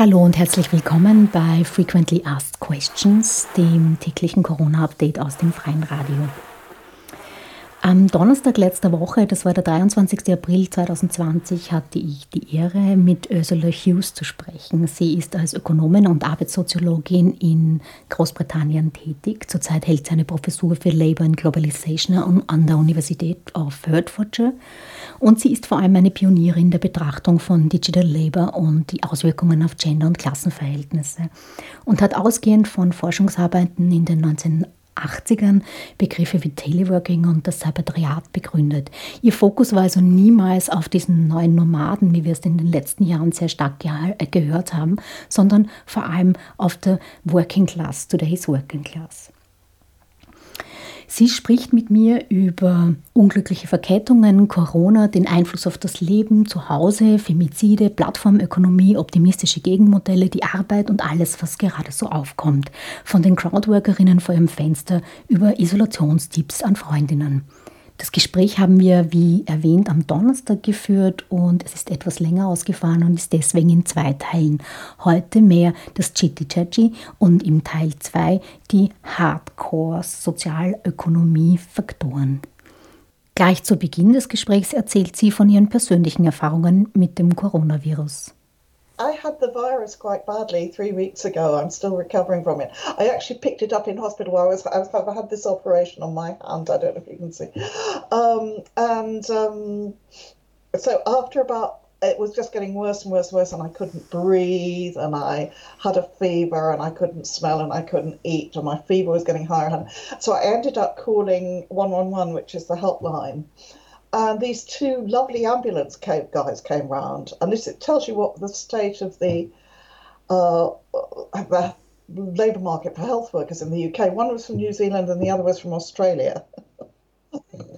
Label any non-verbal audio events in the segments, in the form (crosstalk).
Hallo und herzlich willkommen bei Frequently Asked Questions, dem täglichen Corona-Update aus dem Freien Radio. Am Donnerstag letzter Woche, das war der 23. April 2020, hatte ich die Ehre, mit Ursula Hughes zu sprechen. Sie ist als Ökonomin und Arbeitssoziologin in Großbritannien tätig. Zurzeit hält sie eine Professur für Labour and Globalization an der Universität of Hertfordshire. Und sie ist vor allem eine Pionierin der Betrachtung von Digital Labour und die Auswirkungen auf Gender- und Klassenverhältnisse. Und hat ausgehend von Forschungsarbeiten in den 19 80ern Begriffe wie Teleworking und das Sabbatariat begründet. Ihr Fokus war also niemals auf diesen neuen Nomaden, wie wir es in den letzten Jahren sehr stark äh, gehört haben, sondern vor allem auf der Working Class, today's Working Class. Sie spricht mit mir über unglückliche Verkettungen, Corona, den Einfluss auf das Leben zu Hause, Femizide, Plattformökonomie, optimistische Gegenmodelle, die Arbeit und alles, was gerade so aufkommt. Von den Crowdworkerinnen vor ihrem Fenster über Isolationstipps an Freundinnen. Das Gespräch haben wir, wie erwähnt, am Donnerstag geführt und es ist etwas länger ausgefahren und ist deswegen in zwei Teilen. Heute mehr das Chitty Chachi und im Teil 2 die Hardcore Sozialökonomie-Faktoren. Gleich zu Beginn des Gesprächs erzählt sie von ihren persönlichen Erfahrungen mit dem Coronavirus. I had the virus quite badly three weeks ago. I'm still recovering from it. I actually picked it up in hospital while I was, I was I had this operation on my hand. I don't know if you can see. Um, and um, so after about it was just getting worse and worse and worse, and I couldn't breathe, and I had a fever, and I couldn't smell, and I couldn't eat, and my fever was getting higher. and So I ended up calling 111, which is the helpline and these two lovely ambulance guys came round, and this it tells you what the state of the uh, the labour market for health workers in the UK. One was from New Zealand, and the other was from Australia. (laughs)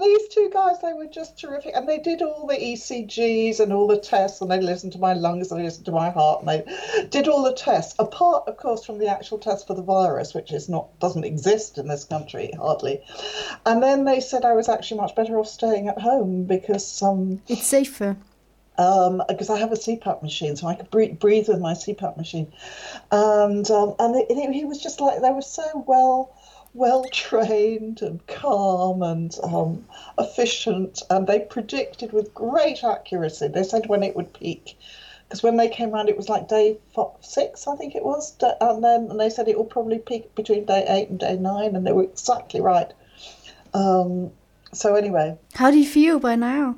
and these two guys, they were just terrific. And they did all the ECGs and all the tests, and they listened to my lungs and they listened to my heart, and they did all the tests. Apart, of course, from the actual test for the virus, which is not doesn't exist in this country hardly. And then they said I was actually much better off staying at home because um, it's safer. Um, because I have a CPAP machine, so I could breathe, breathe with my CPAP machine, and um, and he was just like they were so well well trained and calm and um, efficient, and they predicted with great accuracy. They said when it would peak, because when they came around, it was like day six, I think it was, and then and they said it will probably peak between day eight and day nine, and they were exactly right. Um, so anyway, how do you feel by now?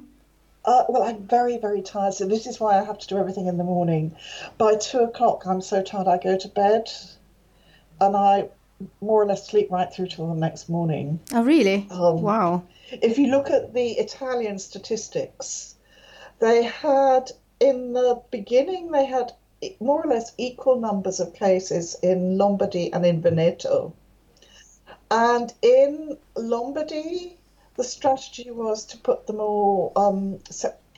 Uh, well, I'm very, very tired. So this is why I have to do everything in the morning. By two o'clock, I'm so tired I go to bed, and I more or less sleep right through till the next morning. Oh, really? Um, wow. If you look at the Italian statistics, they had in the beginning they had more or less equal numbers of cases in Lombardy and in Veneto. And in Lombardy, the strategy was to put them all um,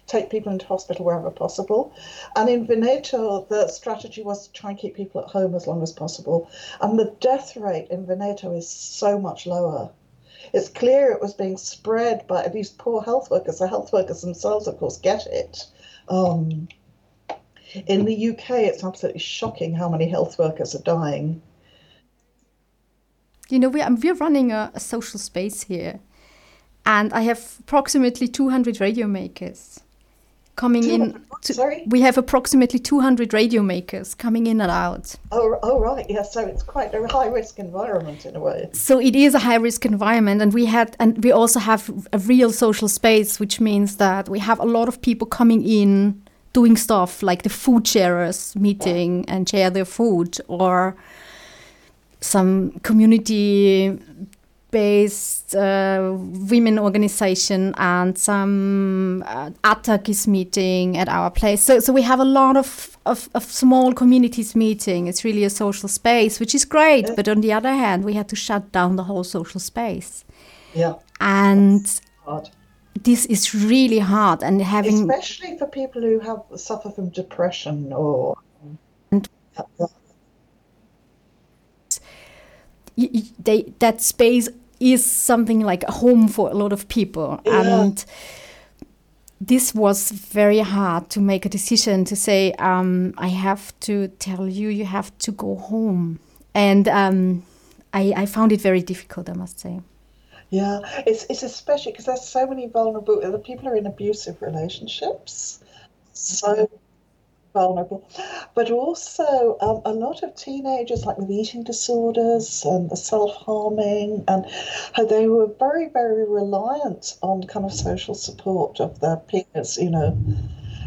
take people into hospital wherever possible. And in Veneto, the strategy was to try and keep people at home as long as possible. And the death rate in Veneto is so much lower. It's clear it was being spread by these poor health workers. The health workers themselves, of course, get it. Um, in the UK, it's absolutely shocking how many health workers are dying. You know, we're, we're running a, a social space here, and I have approximately 200 radio makers coming in. To, Sorry? We have approximately 200 radio makers coming in and out. Oh, oh, right. Yeah, so it's quite a high risk environment in a way. So it is a high risk environment, and we had, and we also have a real social space, which means that we have a lot of people coming in doing stuff like the food sharers meeting and share their food or some community based uh, women organization and some uh, is meeting at our place. So, so we have a lot of, of, of, small communities meeting. It's really a social space, which is great. But on the other hand, we had to shut down the whole social space. Yeah. And this is really hard. And having. Especially for people who have suffer from depression or. And, they, that space is something like a home for a lot of people. Yeah. And this was very hard to make a decision to say, um, I have to tell you, you have to go home. And um, I, I, found it very difficult, I must say. Yeah, it's, it's especially because there's so many vulnerable people are in abusive relationships. So vulnerable, but also um, a lot of teenagers, like with eating disorders and the self harming, and they were very, very reliant on kind of social support of their peers, you know.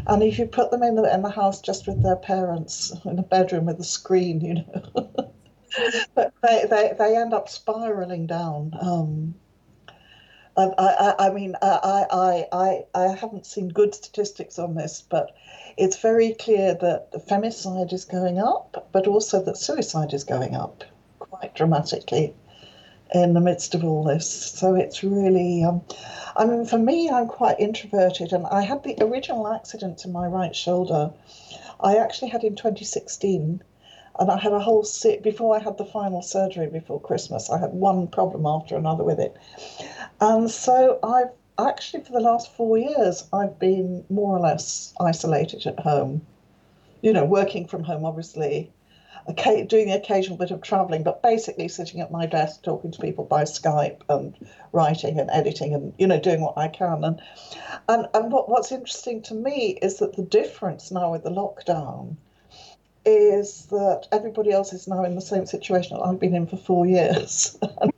And if you put them in the, in the house just with their parents in a bedroom with a screen, you know, (laughs) but they, they, they end up spiraling down. Um, I, I, I mean, I, I, I, I haven't seen good statistics on this, but it's very clear that the femicide is going up, but also that suicide is going up quite dramatically in the midst of all this. So it's really, um, I mean, for me, I'm quite introverted, and I had the original accident to my right shoulder. I actually had in 2016, and I had a whole sit before I had the final surgery before Christmas. I had one problem after another with it, and so I've actually, for the last four years, I've been more or less isolated at home. You know, working from home, obviously, okay, doing the occasional bit of traveling, but basically sitting at my desk talking to people by Skype and writing and editing and you know doing what I can. And and and what, what's interesting to me is that the difference now with the lockdown is that everybody else is now in the same situation that I've been in for four years. and (laughs)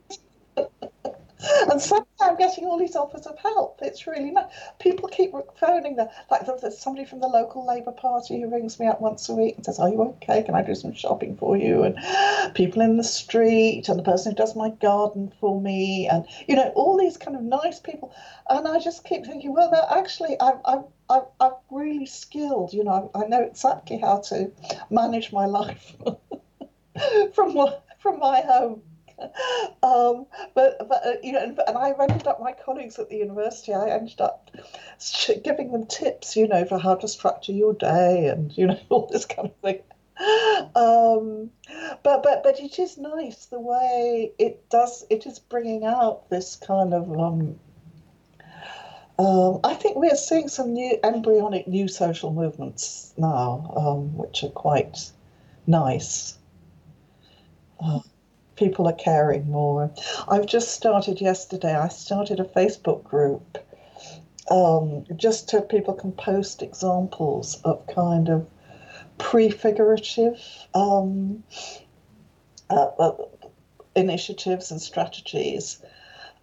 suddenly I'm getting all these offers of help. It's really nice. People keep phoning them. Like there's somebody from the local Labour Party who rings me up once a week and says, "Are you okay? Can I do some shopping for you?" And people in the street, and the person who does my garden for me, and you know all these kind of nice people. And I just keep thinking, well, actually I'm I'm I'm, I'm really skilled. You know, I know exactly how to manage my life (laughs) from from my home (laughs) um, but but uh, you know, and, and I ended up my colleagues at the university. I ended up giving them tips, you know, for how to structure your day and you know (laughs) all this kind of thing. Um, but but but it is nice the way it does. It is bringing out this kind of. Um, um, I think we're seeing some new embryonic new social movements now, um, which are quite nice. Uh, people are caring more. I've just started yesterday, I started a Facebook group um, just so people can post examples of kind of prefigurative um, uh, uh, initiatives and strategies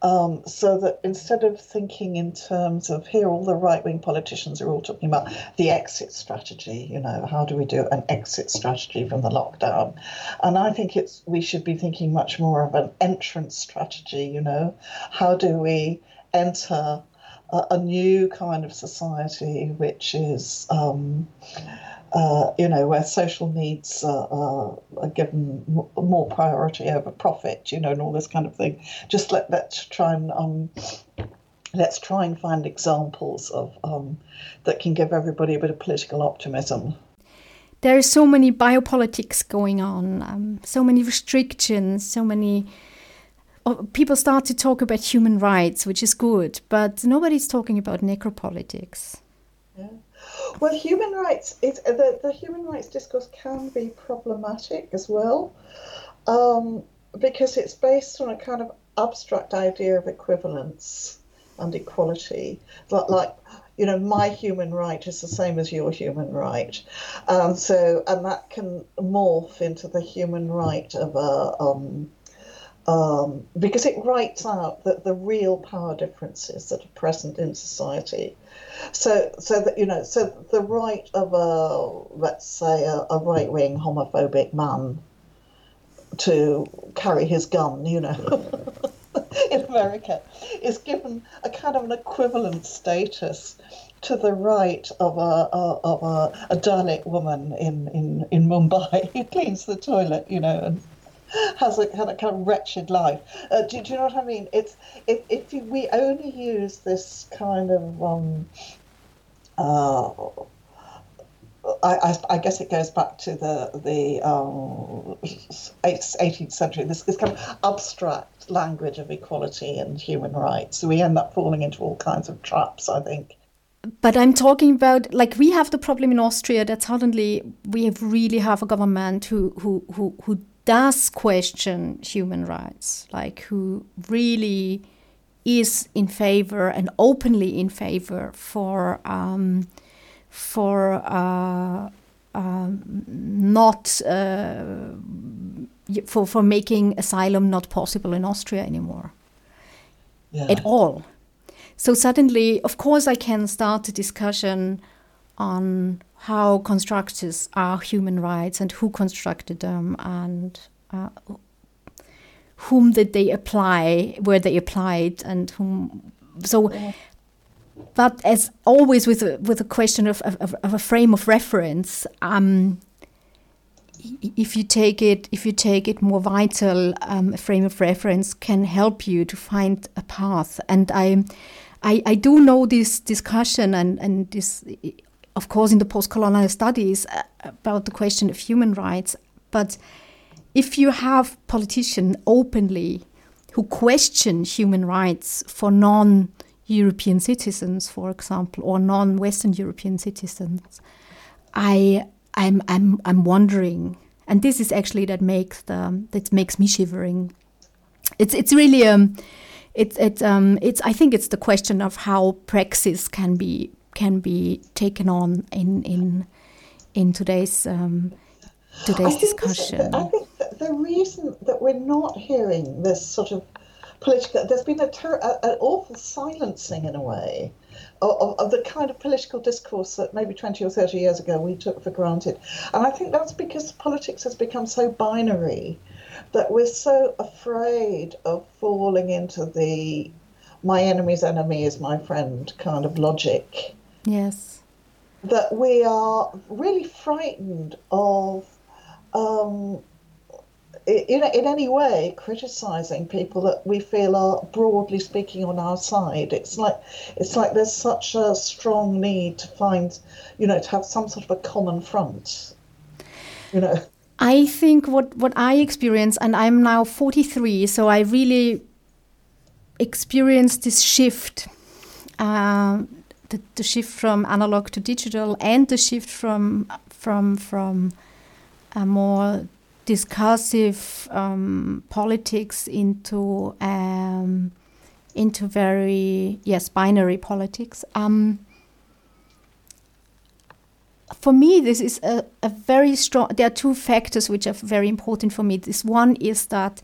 um, so that instead of thinking in terms of here, all the right wing politicians are all talking about the exit strategy, you know, how do we do an exit strategy from the lockdown? And I think it's we should be thinking much more of an entrance strategy, you know, how do we enter a, a new kind of society which is. Um, uh, you know, where social needs are given more priority over profit, you know, and all this kind of thing. Just let let's try and um, let's try and find examples of um, that can give everybody a bit of political optimism. There are so many biopolitics going on, um, so many restrictions, so many. Oh, people start to talk about human rights, which is good, but nobody's talking about necropolitics. Yeah. Well, human rights is the, the human rights discourse can be problematic as well, um, because it's based on a kind of abstract idea of equivalence and equality. Like, like you know, my human right is the same as your human right, and um, so and that can morph into the human right of a. Um, um, because it writes out that the real power differences that are present in society. So, so that you know, so the right of a let's say a, a right wing homophobic man to carry his gun, you know, (laughs) in America, is given a kind of an equivalent status to the right of a, a of a, a Dalit woman in, in, in Mumbai (laughs) who cleans the toilet, you know, and (laughs) has a, had a kind of wretched life. Uh, do, do, you know what I mean? It's if, if we only use this kind of um, uh, I, I, guess it goes back to the the um, 18th century. This, this kind of abstract language of equality and human rights. We end up falling into all kinds of traps. I think but I'm talking about like we have the problem in Austria that suddenly we have really have a government who who who, who does question human rights, like who really is in favor and openly in favor for um, for uh, uh, not uh, for for making asylum not possible in Austria anymore yeah. at all. So suddenly, of course, I can start a discussion on how constructed are human rights and who constructed them and uh, whom did they apply, where they applied, and whom. So, but as always with a, with a question of, of, of a frame of reference, um, if you take it if you take it more vital, um, a frame of reference can help you to find a path. And I, I, I do know this discussion and and this, of course, in the post-colonial studies uh, about the question of human rights, but if you have politicians openly who question human rights for non European citizens, for example, or non Western European citizens, I I'm I'm I'm wondering, and this is actually that makes the that makes me shivering. It's it's really um, it's it's um it's I think it's the question of how praxis can be can be taken on in in in today's um, today's I discussion. I think the reason that we're not hearing this sort of political, there's been a ter- an awful silencing in a way of, of, the kind of political discourse that maybe 20 or 30 years ago we took for granted. And I think that's because politics has become so binary that we're so afraid of falling into the my enemy's enemy is my friend kind of logic. Yes. That we are really frightened of um, in, in any way criticizing people that we feel are broadly speaking on our side. It's like it's like there's such a strong need to find, you know, to have some sort of a common front. You know. I think what what I experience, and I'm now 43, so I really experienced this shift. Uh, the, the shift from analog to digital and the shift from from from a more discursive um, politics into um, into very yes binary politics. Um, for me, this is a, a very strong. There are two factors which are very important for me. This one is that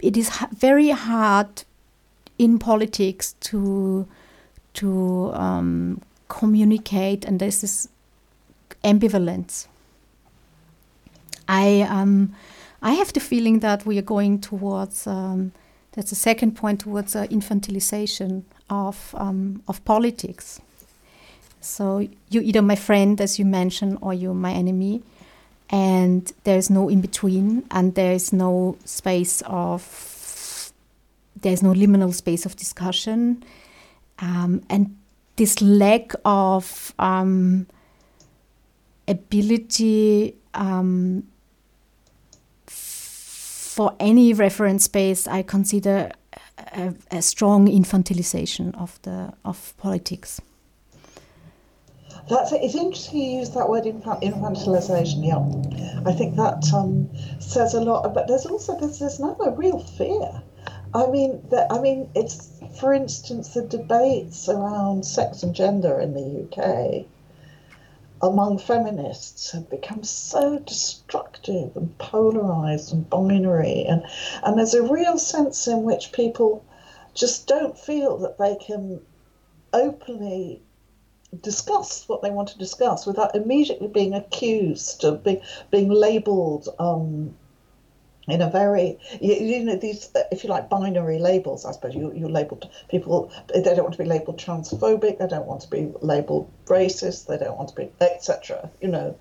it is very hard in politics to to um, communicate, and this ambivalence I um, I have the feeling that we are going towards um, that's the second point towards uh, infantilization of um, of politics. So you're either my friend, as you mentioned, or you're my enemy, and there's no in between, and there is no space of there's no liminal space of discussion, um, and this lack of um, ability um, for any reference space, I consider a, a, strong infantilization of the of politics. That's it's interesting you use that word infantilization. Yeah, I think that um, says a lot. But there's also there's, there's real fear. I mean, that I mean, it's for instance the debates around sex and gender in the UK among feminists have become so destructive and polarized and binary and and there's a real sense in which people just don't feel that they can openly discuss what they want to discuss without immediately being accused of being being labeled um, in a very you, you, know these if you like binary labels i suppose you you labeled people they don't want to be labeled transphobic they don't want to be labeled racist they don't want to be etc you know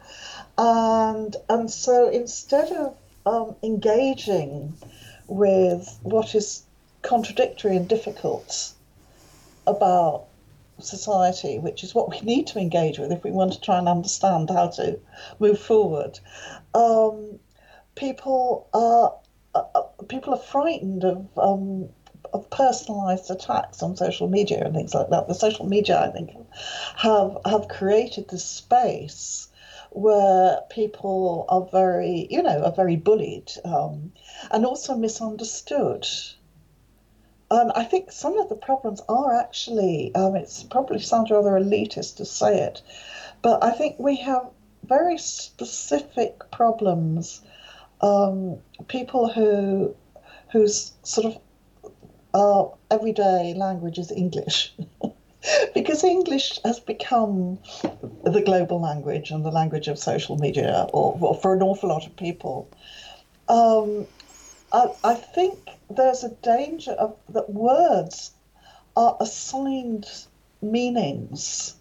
and and so instead of um, engaging with what is contradictory and difficult about society, which is what we need to engage with if we want to try and understand how to move forward. Um, people are uh, uh, people are frightened of um, of personalized attacks on social media and things like that. The social media, I think, have have created this space where people are very, you know, are very bullied um, and also misunderstood. And I think some of the problems are actually, um, it's probably sounds rather elitist to say it, but I think we have very specific problems. Um, people who whose sort of uh, everyday language is English. (laughs) because English has become the global language and the language of social media, or, or for an awful lot of people. Um, I, I, think there's a danger of that words are assigned meanings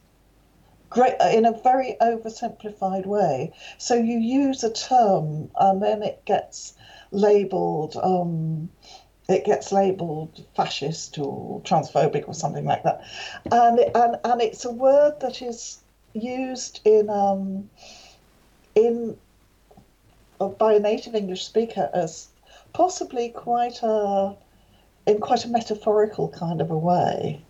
great in a very oversimplified way. So you use a term and then it gets labeled. Um, it gets labelled fascist or transphobic or something like that, and and and it's a word that is used in um, in uh, by a native English speaker as possibly quite a in quite a metaphorical kind of a way.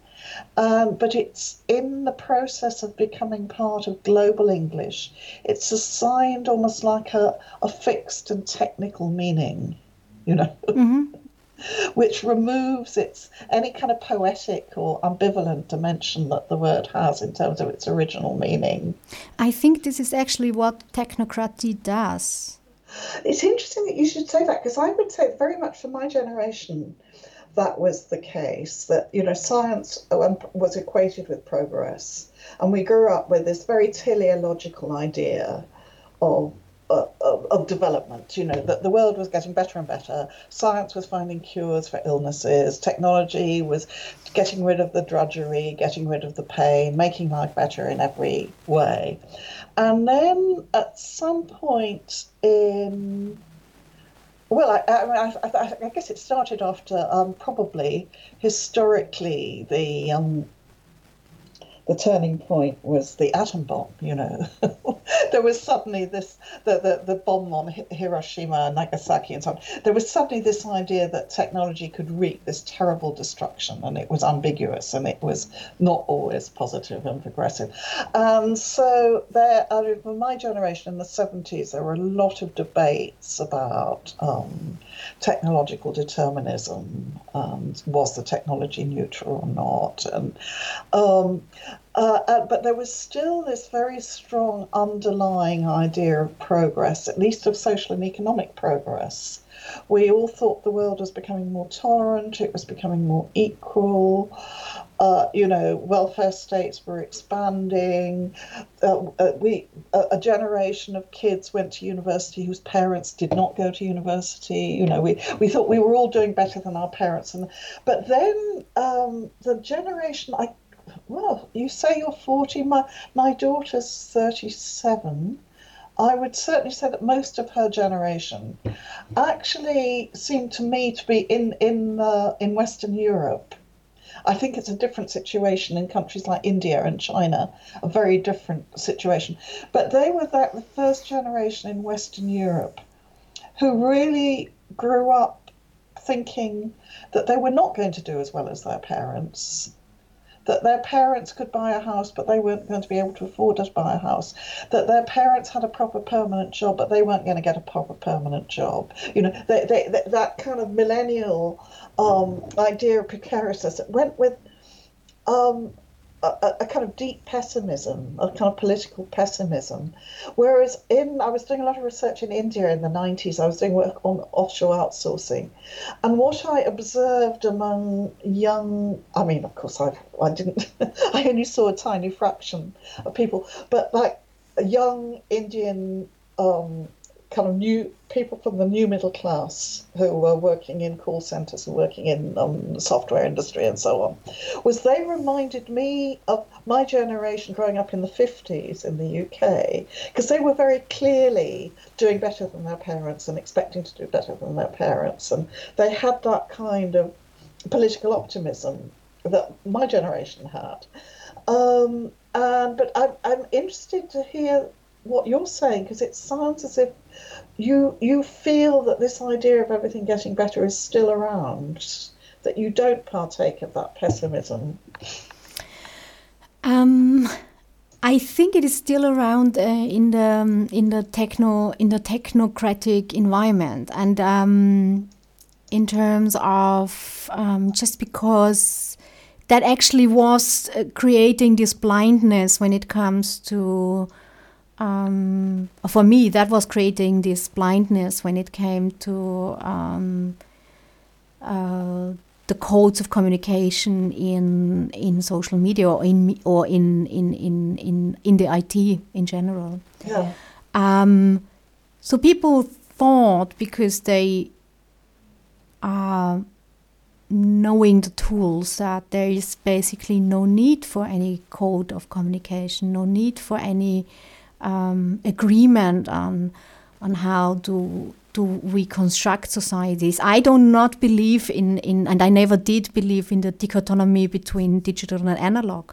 Um, but it's in the process of becoming part of global English. It's assigned almost like a, a fixed and technical meaning, you know. (laughs) Mm-hmm. which removes its any kind of poetic or ambivalent dimension that the word has in terms of its original meaning. I think this is actually what technocracy does. It's interesting that you should say that because I would say very much for my generation that was the case that you know science um, was equated with progress and we grew up with this very teleological idea of of, of, development. You know, that the world was getting better and better. Science was finding cures for illnesses. Technology was getting rid of the drudgery, getting rid of the pain, making life better in every way. And then at some point in well, I, I, I, I guess it started after um, probably historically the um, the turning point was the atom bomb. You know, (laughs) there was suddenly this the, the the bomb on Hiroshima Nagasaki and so on. There was suddenly this idea that technology could wreak this terrible destruction, and it was ambiguous and it was not always positive and progressive. And so there, for my generation in the seventies, there were a lot of debates about. Um, technological determinism and was the technology neutral or not and um, uh, uh, but there was still this very strong underlying idea of progress, at least of social and economic progress. We all thought the world was becoming more tolerant, it was becoming more equal. Uh, you know, welfare states were expanding. Uh, uh we a generation of kids went to university whose parents did not go to university. You know, we, we thought we were all doing better than our parents, and but then um, the generation I well, you say you're 40. My, my daughter's 37. I would certainly say that most of her generation actually seemed to me to be in in uh, in Western Europe. I think it's a different situation in countries like India and China, a very different situation. But they were that the first generation in Western Europe who really grew up thinking that they were not going to do as well as their parents that their parents could buy a house, but they weren't going to be able to afford to buy a house, that their parents had a proper permanent job, but they weren't going to get a proper permanent job. You know, they, they, they, that kind of millennial um, idea of precariousness went with um, a, a, kind of deep pessimism, a kind of political pessimism. Whereas in, I was doing a lot of research in India in the 90s, I was doing work on offshore outsourcing. And what I observed among young, I mean, of course, I, I didn't, (laughs) I only saw a tiny fraction of people, but like young Indian um, kind of new people from the new middle class who were working in call centers and working in um, the software industry and so on, was they reminded me of my generation growing up in the 50s in the UK, because they were very clearly doing better than their parents and expecting to do better than their parents. And they had that kind of political optimism that my generation had. Um, and, but I'm, I'm interested to hear what you're saying because it sounds as if you you feel that this idea of everything getting better is still around that you don't partake of that pessimism? Um, I think it is still around uh, in the um, in the techno in the technocratic environment, and um, in terms of um, just because that actually was uh, creating this blindness when it comes to. Um, for me, that was creating this blindness when it came to um, uh, the codes of communication in in social media or in or in in in in, in the IT in general. Yeah. Um, so people thought because they are knowing the tools that there is basically no need for any code of communication, no need for any um, agreement on on how to to reconstruct societies. I do not believe in, in, and I never did believe in the dichotomy between digital and analog.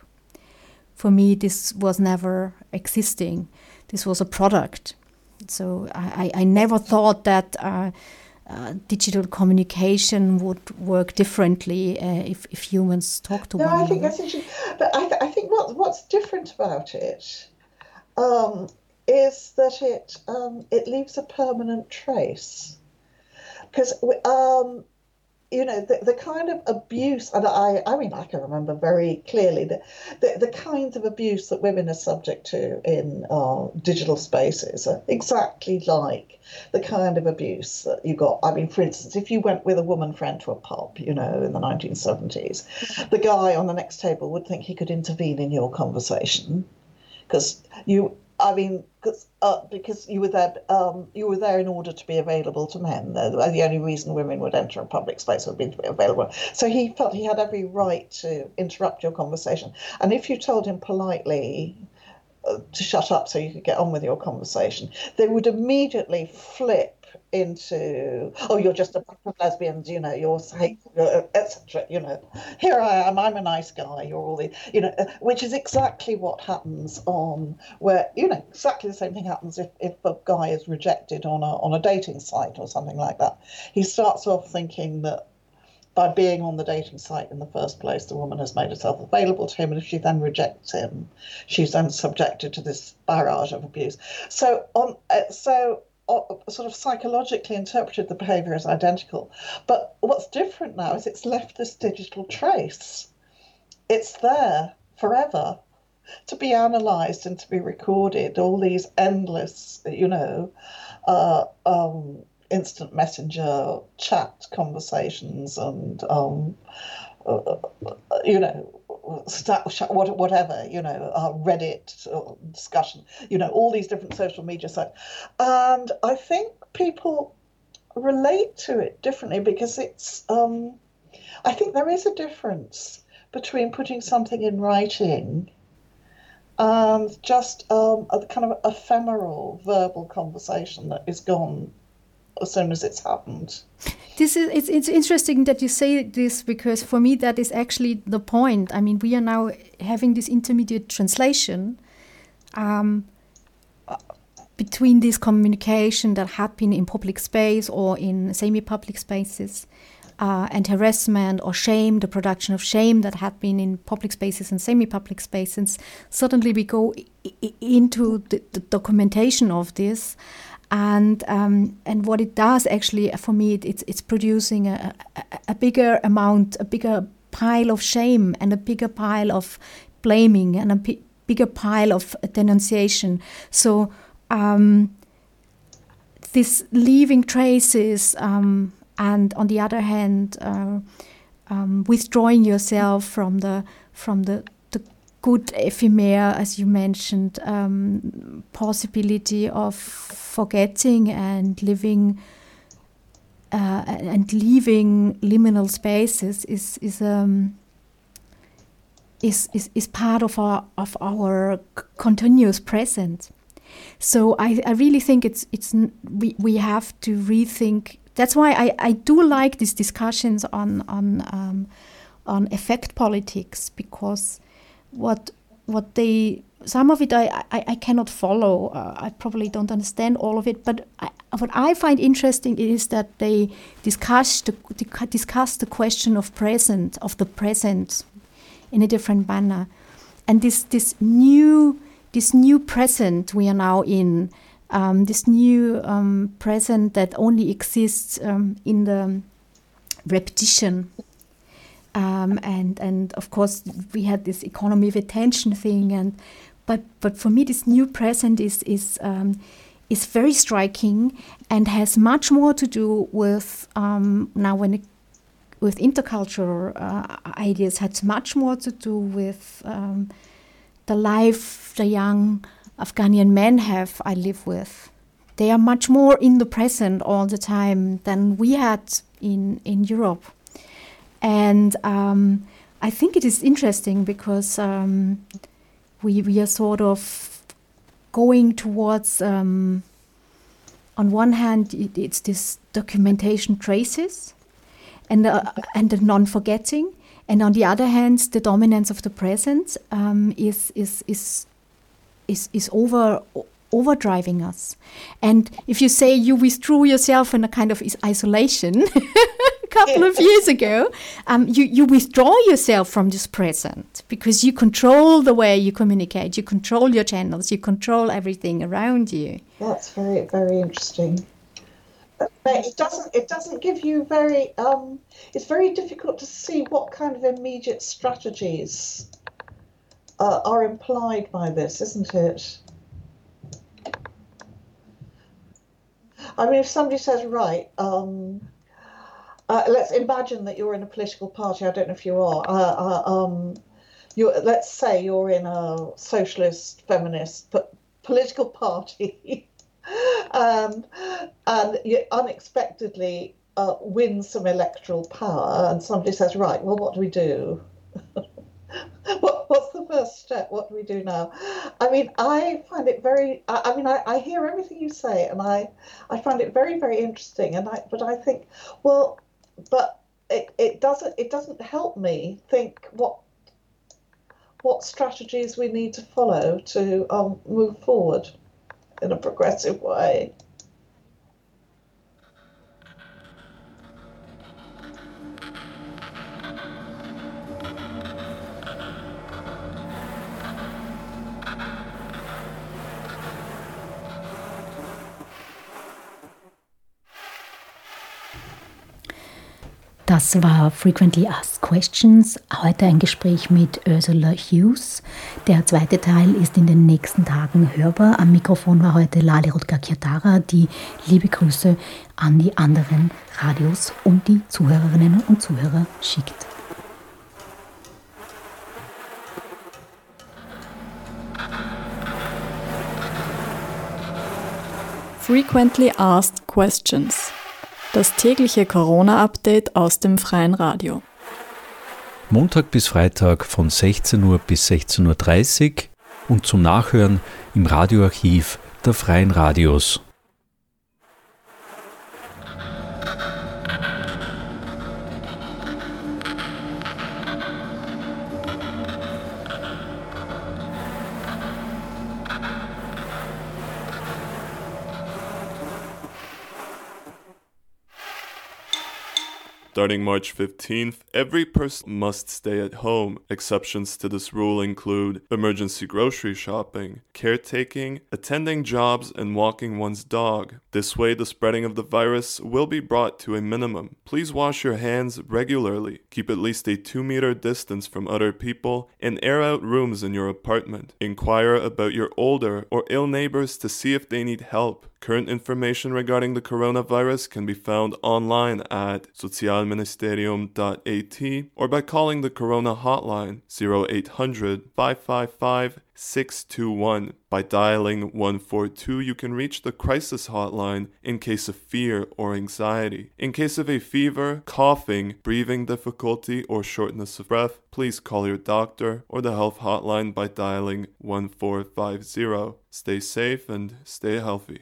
For me, this was never existing. This was a product. So I, I never thought that uh, uh, digital communication would work differently uh, if, if humans talk to no, one I think that's interesting. But I, th- I think what, what's different about it um, is that it um, it leaves a permanent trace. Because um, you know the, the kind of abuse and I I mean I can remember very clearly the, the, the kinds of abuse that women are subject to in uh, digital spaces are exactly like the kind of abuse that you got. I mean for instance if you went with a woman friend to a pub you know in the 1970s the guy on the next table would think he could intervene in your conversation because you I mean, cause, uh, because you were there, um, you were there in order to be available to men. The, the only reason women would enter a public space would be to be available. So he felt he had every right to interrupt your conversation. And if you told him politely uh, to shut up so you could get on with your conversation, they would immediately flip into oh you're just a bunch of lesbians you know you're etc you know here i am i'm a nice guy you're all the you know which is exactly what happens on where you know exactly the same thing happens if, if a guy is rejected on a on a dating site or something like that he starts off thinking that by being on the dating site in the first place, the woman has made herself available to him, and if she then rejects him, she's then subjected to this barrage of abuse. So on, uh, so sort of psychologically interpreted the behavior as identical. But what's different now is it's left this digital trace. It's there forever to be analysed and to be recorded. All these endless, you know, uh, um, instant messenger chat conversations and, um, uh, you know, whatever, you know, uh, Reddit discussion, you know, all these different social media sites. And I think people relate to it differently because it's, um, I think there is a difference between putting something in writing and just um, a kind of ephemeral verbal conversation that is gone as soon as it's happened. This is it's, it's interesting that you say this because for me that is actually the point. I mean, we are now having this intermediate translation um, between this communication that had been in public space or in semi-public spaces. Uh, and harassment or shame, the production of shame that had been in public spaces and semi-public spaces. Suddenly, we go into the, the documentation of this, and um, and what it does actually for me it, it's it's producing a, a, a, bigger amount a bigger pile of shame and a bigger pile of blaming and a bigger pile of denunciation. So um, this leaving traces um, and on the other hand uh, um, withdrawing yourself from the from the good ephemera, as you mentioned, um, possibility of forgetting and living uh, and leaving liminal spaces is is um, is, is, is part of our of our continuous present. So I, I really think it's it's we, we have to rethink. That's why I, I do like these discussions on on um, on affect politics because what what they some of it I, I, I cannot follow. Uh, I probably don't understand all of it. But I, what I find interesting is that they discuss the, discuss the question of present, of the present, in a different manner, and this this new this new present we are now in, um, this new um, present that only exists um, in the repetition um, and and of course we had this economy of attention thing and but but for me this new present is is um, is very striking and has much more to do with um, now when it, with intercultural uh, ideas has much more to do with um, the life the young Afghanian men have I live with. They are much more in the present all the time than we had in in Europe. And um, I think it is interesting because um, we, we are sort of going towards, um, on one hand, it, it's this documentation traces and, uh, and the non forgetting. And on the other hand, the dominance of the present um, is, is, is, is, is over overdriving us. And if you say you withdrew yourself in a kind of isolation, (laughs) couple of years ago, um, you, you withdraw yourself from this present because you control the way you communicate, you control your channels, you control everything around you. That's very, very interesting. But it doesn't. It doesn't give you very. Um, it's very difficult to see what kind of immediate strategies uh, are implied by this, isn't it? I mean, if somebody says, right, um, uh, let's imagine that you're in a political party. I don't know if you are. Uh, uh, um, let's say you're in a socialist, feminist political party, (laughs) um, and you unexpectedly uh, win some electoral power, and somebody says, "Right, well, what do we do?" (laughs) what, what's the first step? What do we do now? I mean, I find it very. I, I mean, I, I, hear everything you say, and I, I find it very, very interesting. And I, but I think, well, but it, it doesn't it doesn't help me think what what strategies we need to follow to um, move forward in a progressive way. Das war Frequently Asked Questions. Heute ein Gespräch mit Ursula Hughes. Der zweite Teil ist in den nächsten Tagen hörbar. Am Mikrofon war heute Lali Rutger-Kiatara, die liebe Grüße an die anderen Radios und die Zuhörerinnen und Zuhörer schickt. Frequently Asked Questions. Das tägliche Corona-Update aus dem freien Radio. Montag bis Freitag von 16 Uhr bis 16.30 Uhr und zum Nachhören im Radioarchiv der freien Radios. Starting March 15th, every person must stay at home. Exceptions to this rule include emergency grocery shopping, caretaking, attending jobs, and walking one's dog. This way, the spreading of the virus will be brought to a minimum. Please wash your hands regularly, keep at least a 2 meter distance from other people, and air out rooms in your apartment. Inquire about your older or ill neighbors to see if they need help. Current information regarding the coronavirus can be found online at sozialministerium.at or by calling the Corona hotline 0800 555 621. By dialing 142, you can reach the crisis hotline in case of fear or anxiety. In case of a fever, coughing, breathing difficulty, or shortness of breath, please call your doctor or the health hotline by dialing 1450. Stay safe and stay healthy.